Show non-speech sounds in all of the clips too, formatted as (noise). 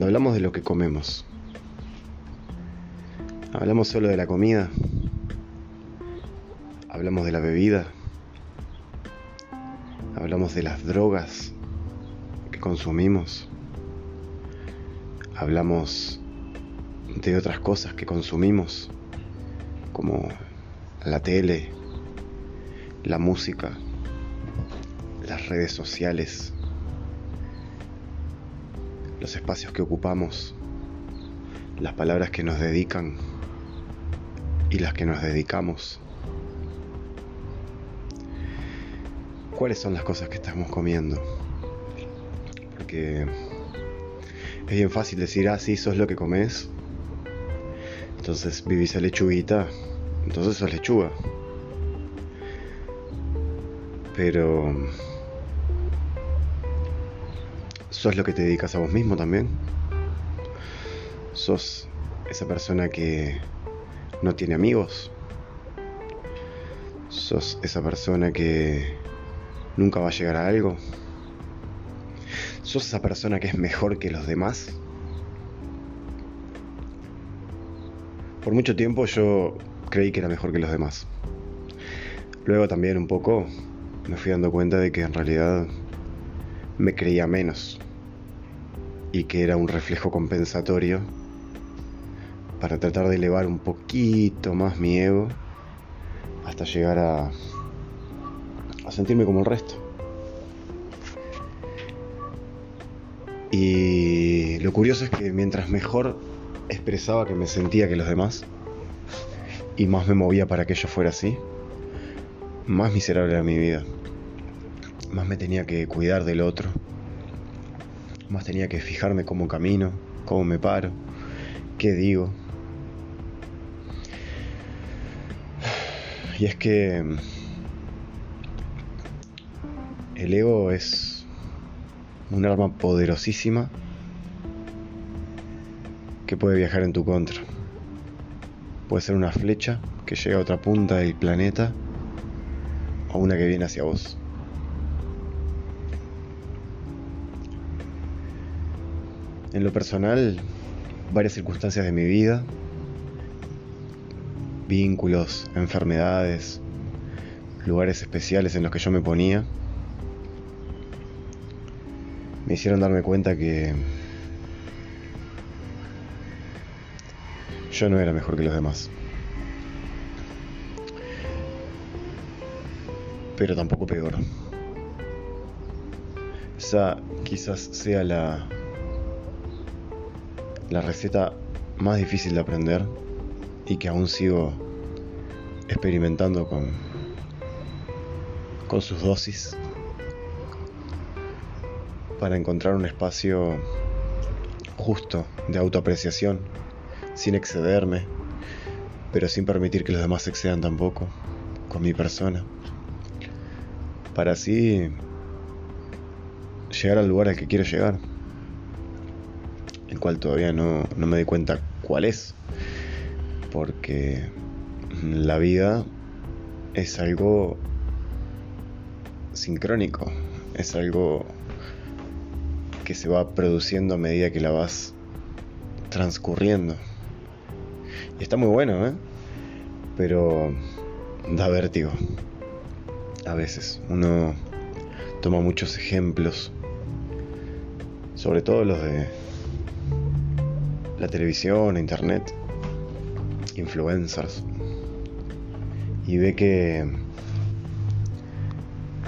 Cuando hablamos de lo que comemos, hablamos solo de la comida, hablamos de la bebida, hablamos de las drogas que consumimos, hablamos de otras cosas que consumimos, como la tele, la música, las redes sociales, los espacios que ocupamos, las palabras que nos dedican y las que nos dedicamos. ¿Cuáles son las cosas que estamos comiendo? Porque es bien fácil decir, ah, sí, sos lo que comes. Entonces vivís a lechuguita, entonces sos lechuga. Pero ¿Sos lo que te dedicas a vos mismo también? ¿Sos esa persona que no tiene amigos? ¿Sos esa persona que nunca va a llegar a algo? ¿Sos esa persona que es mejor que los demás? Por mucho tiempo yo creí que era mejor que los demás. Luego también un poco me fui dando cuenta de que en realidad me creía menos y que era un reflejo compensatorio para tratar de elevar un poquito más mi ego hasta llegar a, sentirme como el resto. Y lo curioso es que mientras mejor expresaba que me sentía que los demás y más me movía para que yo fuera así, más miserable era mi vida. Más me tenía que cuidar del otro más tenía que fijarme cómo camino, cómo me paro, qué digo. Y es que mm, el ego es un arma poderosísima que puede viajar en tu contra. Puede ser una flecha que llega a otra punta del planeta o una que viene hacia vos. En lo personal, varias circunstancias de mi vida, vínculos, enfermedades, lugares especiales en los que yo me ponía, me hicieron darme cuenta que yo no era mejor que los demás. Pero tampoco peor. Esa quizás sea la la receta más difícil de aprender y que aún sigo experimentando con, con sus dosis para encontrar un espacio justo de autoapreciación, sin excederme, pero sin permitir que los demás excedan tampoco con mi persona, para así llegar al lugar al que quiero llegar el cual todavía no, no me doy cuenta cuál es, porque la vida es algo sincrónico, es algo que se va produciendo a medida que la vas transcurriendo. Y está muy bueno, ¿eh? Pero da vértigo. A veces uno toma muchos ejemplos, sobre todo los de la televisión, internet, influencers, y ve que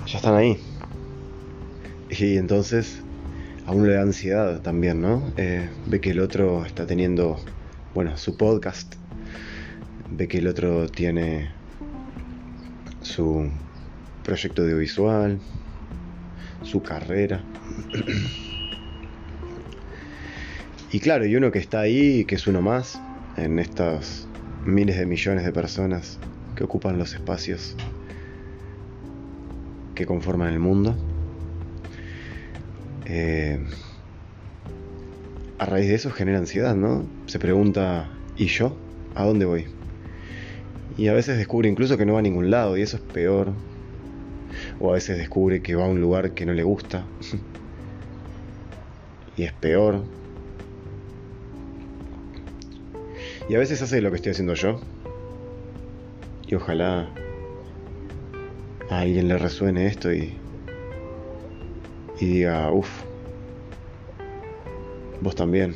ya están ahí. Y entonces a le da ansiedad también, ¿no? Eh, ve que el otro está teniendo, bueno, su podcast, ve que el otro tiene su proyecto audiovisual, su carrera. (clears throat) Y claro, y uno que está ahí, que es uno más, en estas miles de millones de personas que ocupan los espacios que conforman el mundo. Eh, a raíz de eso genera ansiedad, ¿no? Se pregunta, ¿y yo? ¿A dónde voy? Y a veces descubre incluso que no va a ningún lado y eso es peor. O a veces descubre que va a un lugar que no le gusta. (laughs) y es peor Y a veces hace lo que estoy haciendo yo. Y ojalá a alguien le resuene esto y, diga, uff, vos también.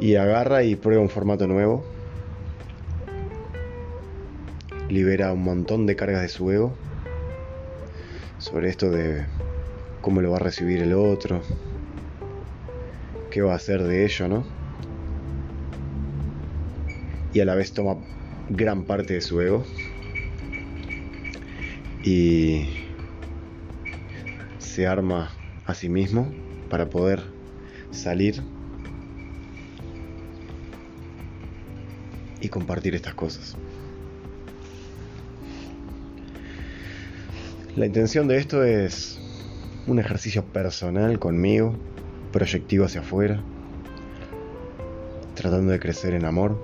Y agarra y prueba un formato nuevo. Libera un montón de cargas de su ego sobre esto de cómo lo va a recibir el otro, qué va a hacer de ello, ¿no? Y a la vez toma gran parte de su ego y se arma a sí mismo para poder salir y compartir estas cosas. La intención de esto es un ejercicio personal conmigo, proyectivo hacia afuera, tratando de crecer en amor,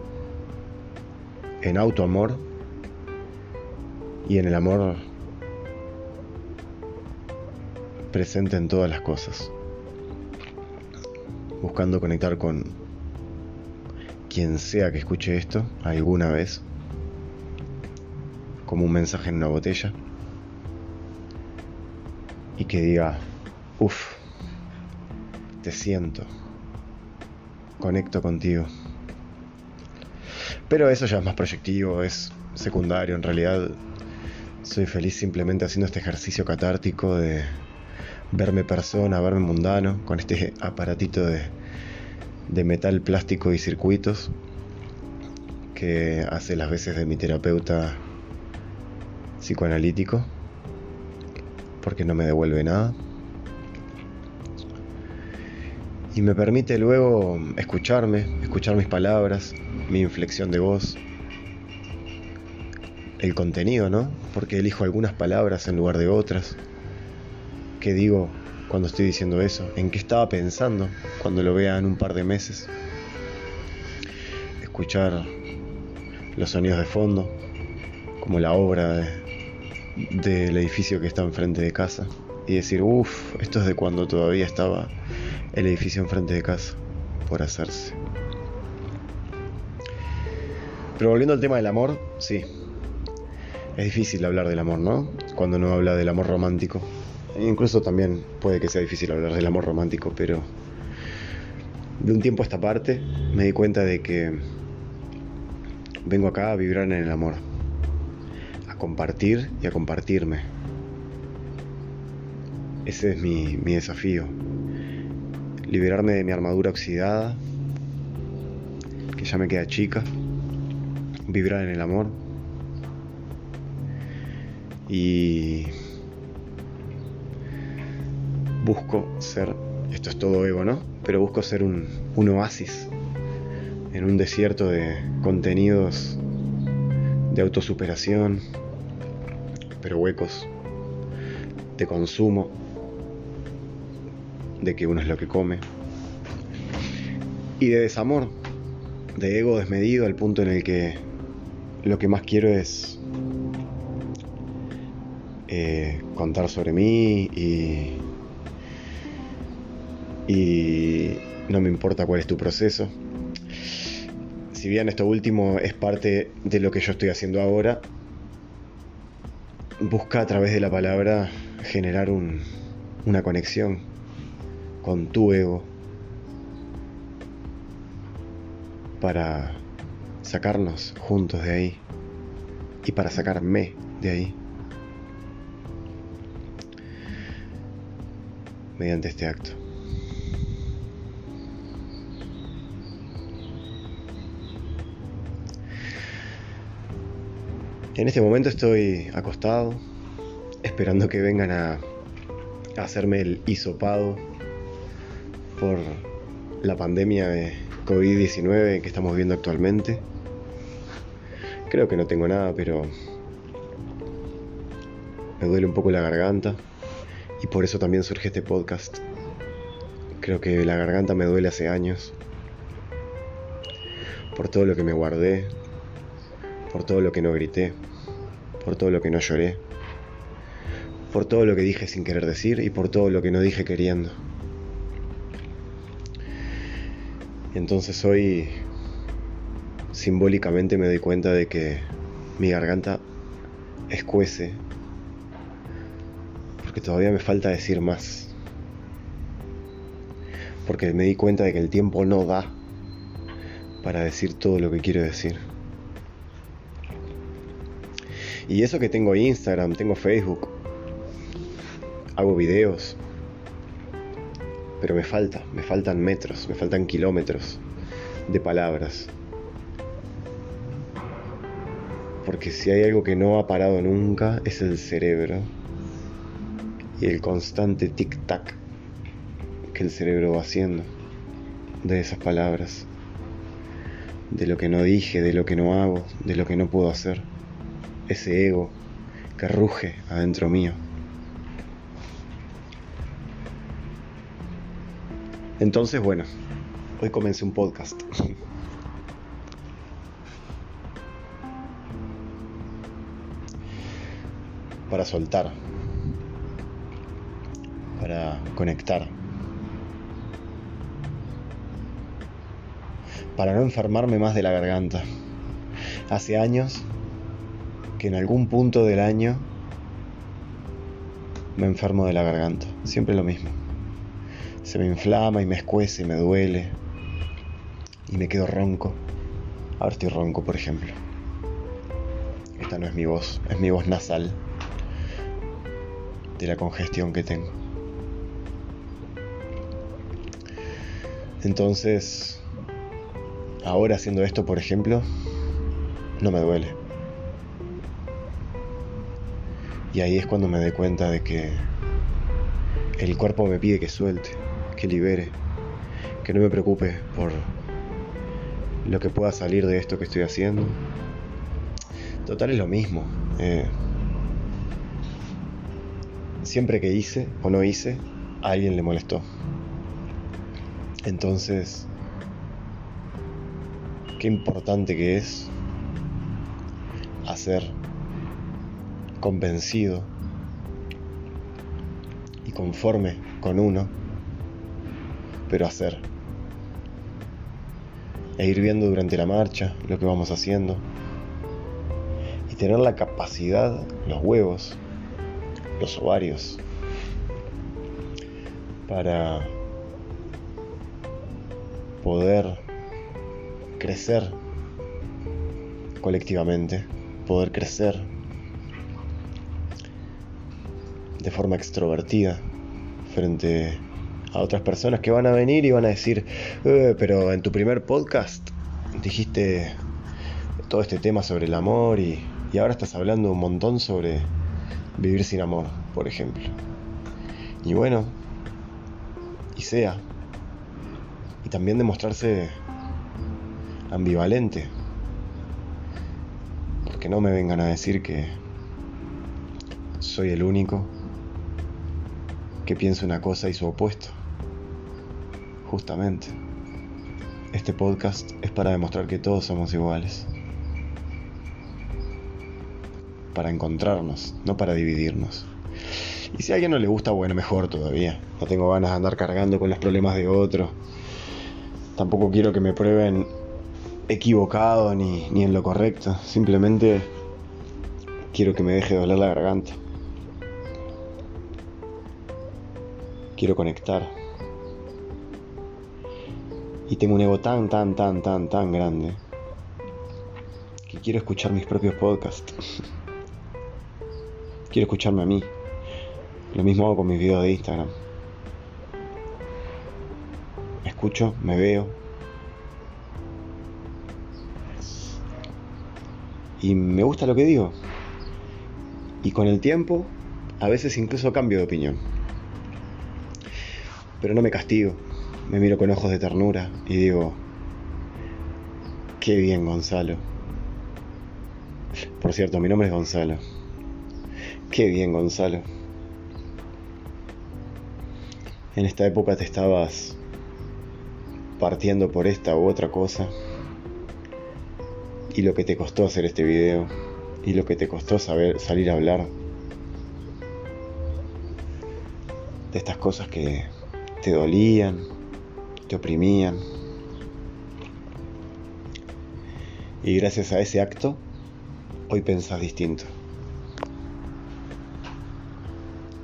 en autoamor y en el amor presente en todas las cosas, buscando conectar con quien sea que escuche esto alguna vez, como un mensaje en una botella y que diga, uff, te siento, conecto contigo. Pero eso ya es más proyectivo, es secundario, en realidad soy feliz simplemente haciendo este ejercicio catártico de verme persona, verme mundano, con este aparatito de, de metal, plástico y circuitos que hace las veces de mi terapeuta psicoanalítico porque no me devuelve nada. Y me permite luego escucharme, escuchar mis palabras, mi inflexión de voz, el contenido, ¿no? Porque elijo algunas palabras en lugar de otras. ¿Qué digo cuando estoy diciendo eso? ¿En qué estaba pensando cuando lo vea en un par de meses? Escuchar los sonidos de fondo, como la obra de, del edificio que está enfrente de casa y decir, uff, esto es de cuando todavía estaba el edificio enfrente de casa por hacerse. Pero volviendo al tema del amor, sí. Es difícil hablar del amor, ¿no? Cuando uno habla del amor romántico. Incluso también puede que sea difícil hablar del amor romántico, pero de un tiempo a esta parte me di cuenta de que vengo acá a vibrar en el amor compartir y a compartirme. Ese es mi, mi desafío. Liberarme de mi armadura oxidada, que ya me queda chica. Vibrar en el amor. Y busco ser, esto es todo ego, ¿no? Pero busco ser un, un oasis en un desierto de contenidos de autosuperación, pero huecos de consumo, de que uno es lo que come, y de desamor, de ego desmedido al punto en el que lo que más quiero es eh, contar sobre mí y, y no me importa cuál es tu proceso. Si bien esto último es parte de lo que yo estoy haciendo ahora, busca a través de la palabra generar una conexión con tu ego para sacarnos juntos de ahí y para sacarme de ahí mediante este acto. En este momento estoy acostado, esperando que vengan a, hacerme el hisopado por la pandemia de COVID-19 que estamos viendo actualmente. Creo que no tengo nada, pero me duele un poco la garganta y por eso también surge este podcast. Creo que la garganta me duele hace años por todo lo que me guardé, por todo lo que no grité, por todo lo que no lloré, por todo lo que dije sin querer decir y por todo lo que no dije queriendo. Entonces hoy simbólicamente me doy cuenta de que mi garganta escuece porque todavía me falta decir más. Porque me di cuenta de que el tiempo no da para decir todo lo que quiero decir. Y eso que tengo Instagram, tengo Facebook, hago videos, pero me falta, me faltan metros, me faltan kilómetros de palabras. Porque si hay algo que no ha parado nunca es el cerebro y el constante tic-tac que el cerebro va haciendo de esas palabras, de lo que no dije, de lo que no hago, de lo que no puedo hacer, ese ego que ruge adentro mío. Entonces, bueno, hoy comencé un podcast. (laughs) para soltar, para conectar, para no enfermarme más de la garganta. Hace años que en algún punto del año me enfermo de la garganta, siempre lo mismo se me inflama y me escuece y me duele y me quedo ronco. Ahora estoy ronco, por ejemplo. Esta no es mi voz, es mi voz nasal de la congestión que tengo. Entonces, ahora haciendo esto, por ejemplo, no me duele. Y ahí es cuando me doy cuenta de que el cuerpo me pide que suelte que libere, que no me preocupe por lo que pueda salir de esto que estoy haciendo. Total es lo mismo. Eh, siempre que hice o no hice, alguien le molestó. Entonces, qué importante que es hacer convencido y conforme con uno pero hacer. E ir viendo durante la marcha lo que vamos haciendo. Y tener la capacidad, los huevos, los ovarios, para poder crecer colectivamente, poder crecer de forma extrovertida frente a otras personas que van a venir y van a decir, eh, pero en tu primer podcast dijiste todo este tema sobre el amor y, y ahora estás hablando un montón sobre vivir sin amor, por ejemplo. Y bueno, y sea. Y también demostrarse ambivalente. Porque no me vengan a decir que soy el único que piensa una cosa y su opuesto. Justamente, este podcast es para demostrar que todos somos iguales. Para encontrarnos, no para dividirnos. Y si a alguien no le gusta, bueno, mejor todavía. No tengo ganas de andar cargando con los problemas de otro. Tampoco quiero que me prueben equivocado ni, ni en lo correcto. Simplemente quiero que me deje doler la garganta. quiero conectar. Y tengo un ego tan, tan, tan, tan, tan grande que quiero escuchar mis propios podcasts. (laughs) quiero escucharme a mí. Lo mismo hago con mis videos de Instagram. Me escucho, me veo. Y me gusta lo que digo. Y con el tiempo, a veces incluso cambio de opinión pero no me castigo. Me miro con ojos de ternura y digo, qué bien Gonzalo. Por cierto, mi nombre es Gonzalo. Qué bien Gonzalo. En esta época te estabas partiendo por esta u otra cosa. Y lo que te costó hacer este video. Y lo que te costó saber salir a hablar. De estas cosas que te dolían, te oprimían, Y gracias a ese acto, hoy pensás distinto.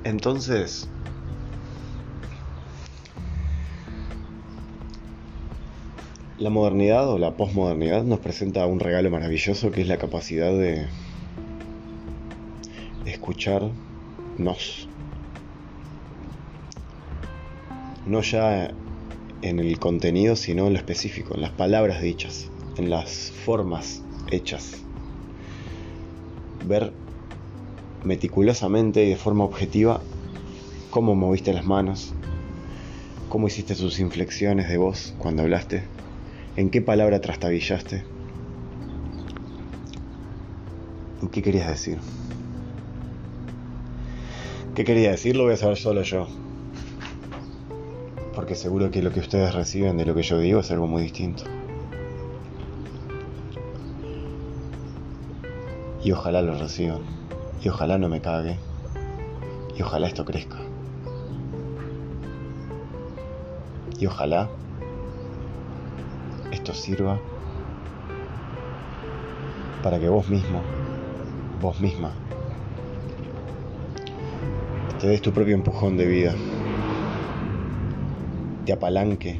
Entonces, la modernidad o la posmodernidad nos presenta un regalo maravilloso que es la capacidad de escucharnos. No ya en el contenido, sino en lo específico, en las palabras dichas, en las formas hechas. Ver meticulosamente y de forma objetiva cómo moviste las manos, cómo hiciste tus inflexiones de voz cuando hablaste, en qué palabra trastabillaste, en qué querías decir. ¿Qué quería decir? Lo voy a saber solo yo. Porque seguro que lo que ustedes reciben de lo que yo digo es algo muy distinto. Y ojalá lo reciban. Y ojalá no me cague. Y ojalá esto crezca. Y ojalá esto sirva para que vos mismo, vos misma, te des tu propio empujón de vida, te apalanque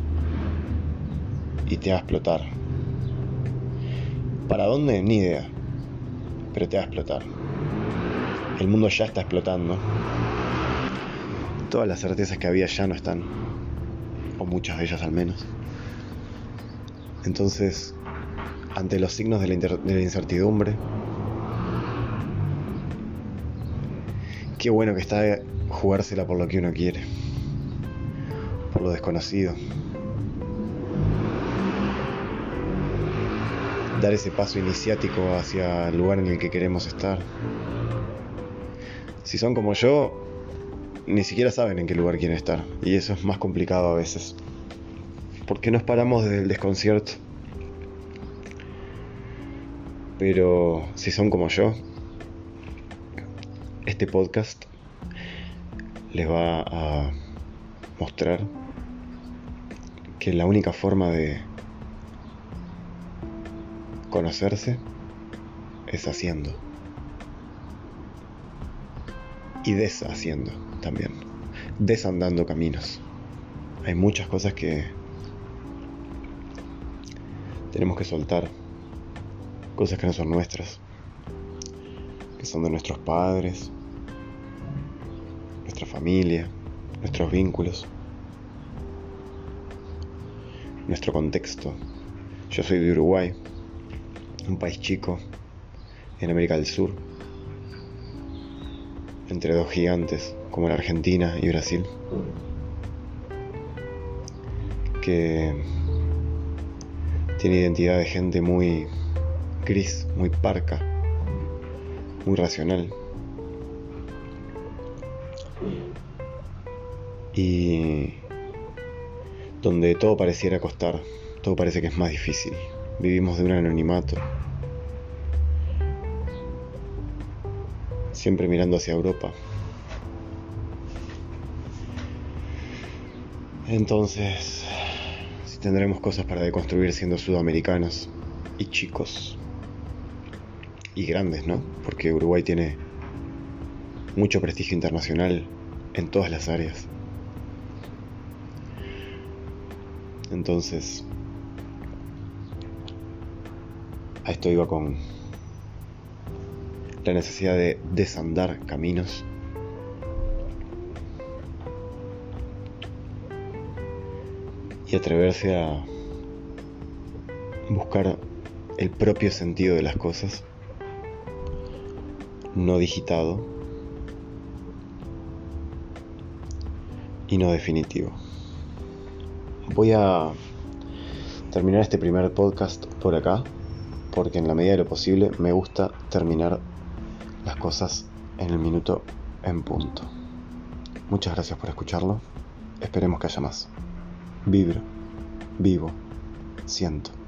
y te va a explotar. ¿Para dónde? Ni idea, pero te va a explotar. El mundo ya está explotando. Todas las certezas que había ya no están, o muchas de ellas al menos. Entonces, ante los signos de la, de la incertidumbre, qué bueno que está jugársela por lo que uno quiere, lo desconocido. Dar ese paso iniciático hacia el lugar en el que queremos estar. Si son como yo, ni siquiera saben en qué lugar quieren estar. Y eso es más complicado a veces. Porque nos paramos desde el desconcierto. Pero si son como yo, este podcast les va a mostrar que la única forma de conocerse es haciendo. Y deshaciendo también. Desandando caminos. Hay muchas cosas que tenemos que soltar. Cosas que no son nuestras. Que son de nuestros padres, nuestra familia, nuestros vínculos, nuestro contexto. Yo soy de Uruguay, un país chico en América del Sur, entre dos gigantes como la Argentina y Brasil, que tiene identidad de gente muy gris, muy parca, muy racional. y donde todo pareciera costar, todo parece que es más difícil. Vivimos de un anonimato, siempre mirando hacia Europa. Entonces, si tendremos cosas para deconstruir siendo sudamericanos y chicos y grandes, ¿no? Porque Uruguay tiene mucho prestigio internacional en todas las áreas. Entonces, a esto iba con la necesidad de desandar caminos. Y atreverse a buscar el propio sentido de las cosas, no digitado y no definitivo. Voy a terminar este primer podcast por acá, porque en la medida de lo posible me gusta terminar las cosas en el minuto en punto. Muchas gracias por escucharlo. Esperemos que haya más. Vibro, vivo, siento.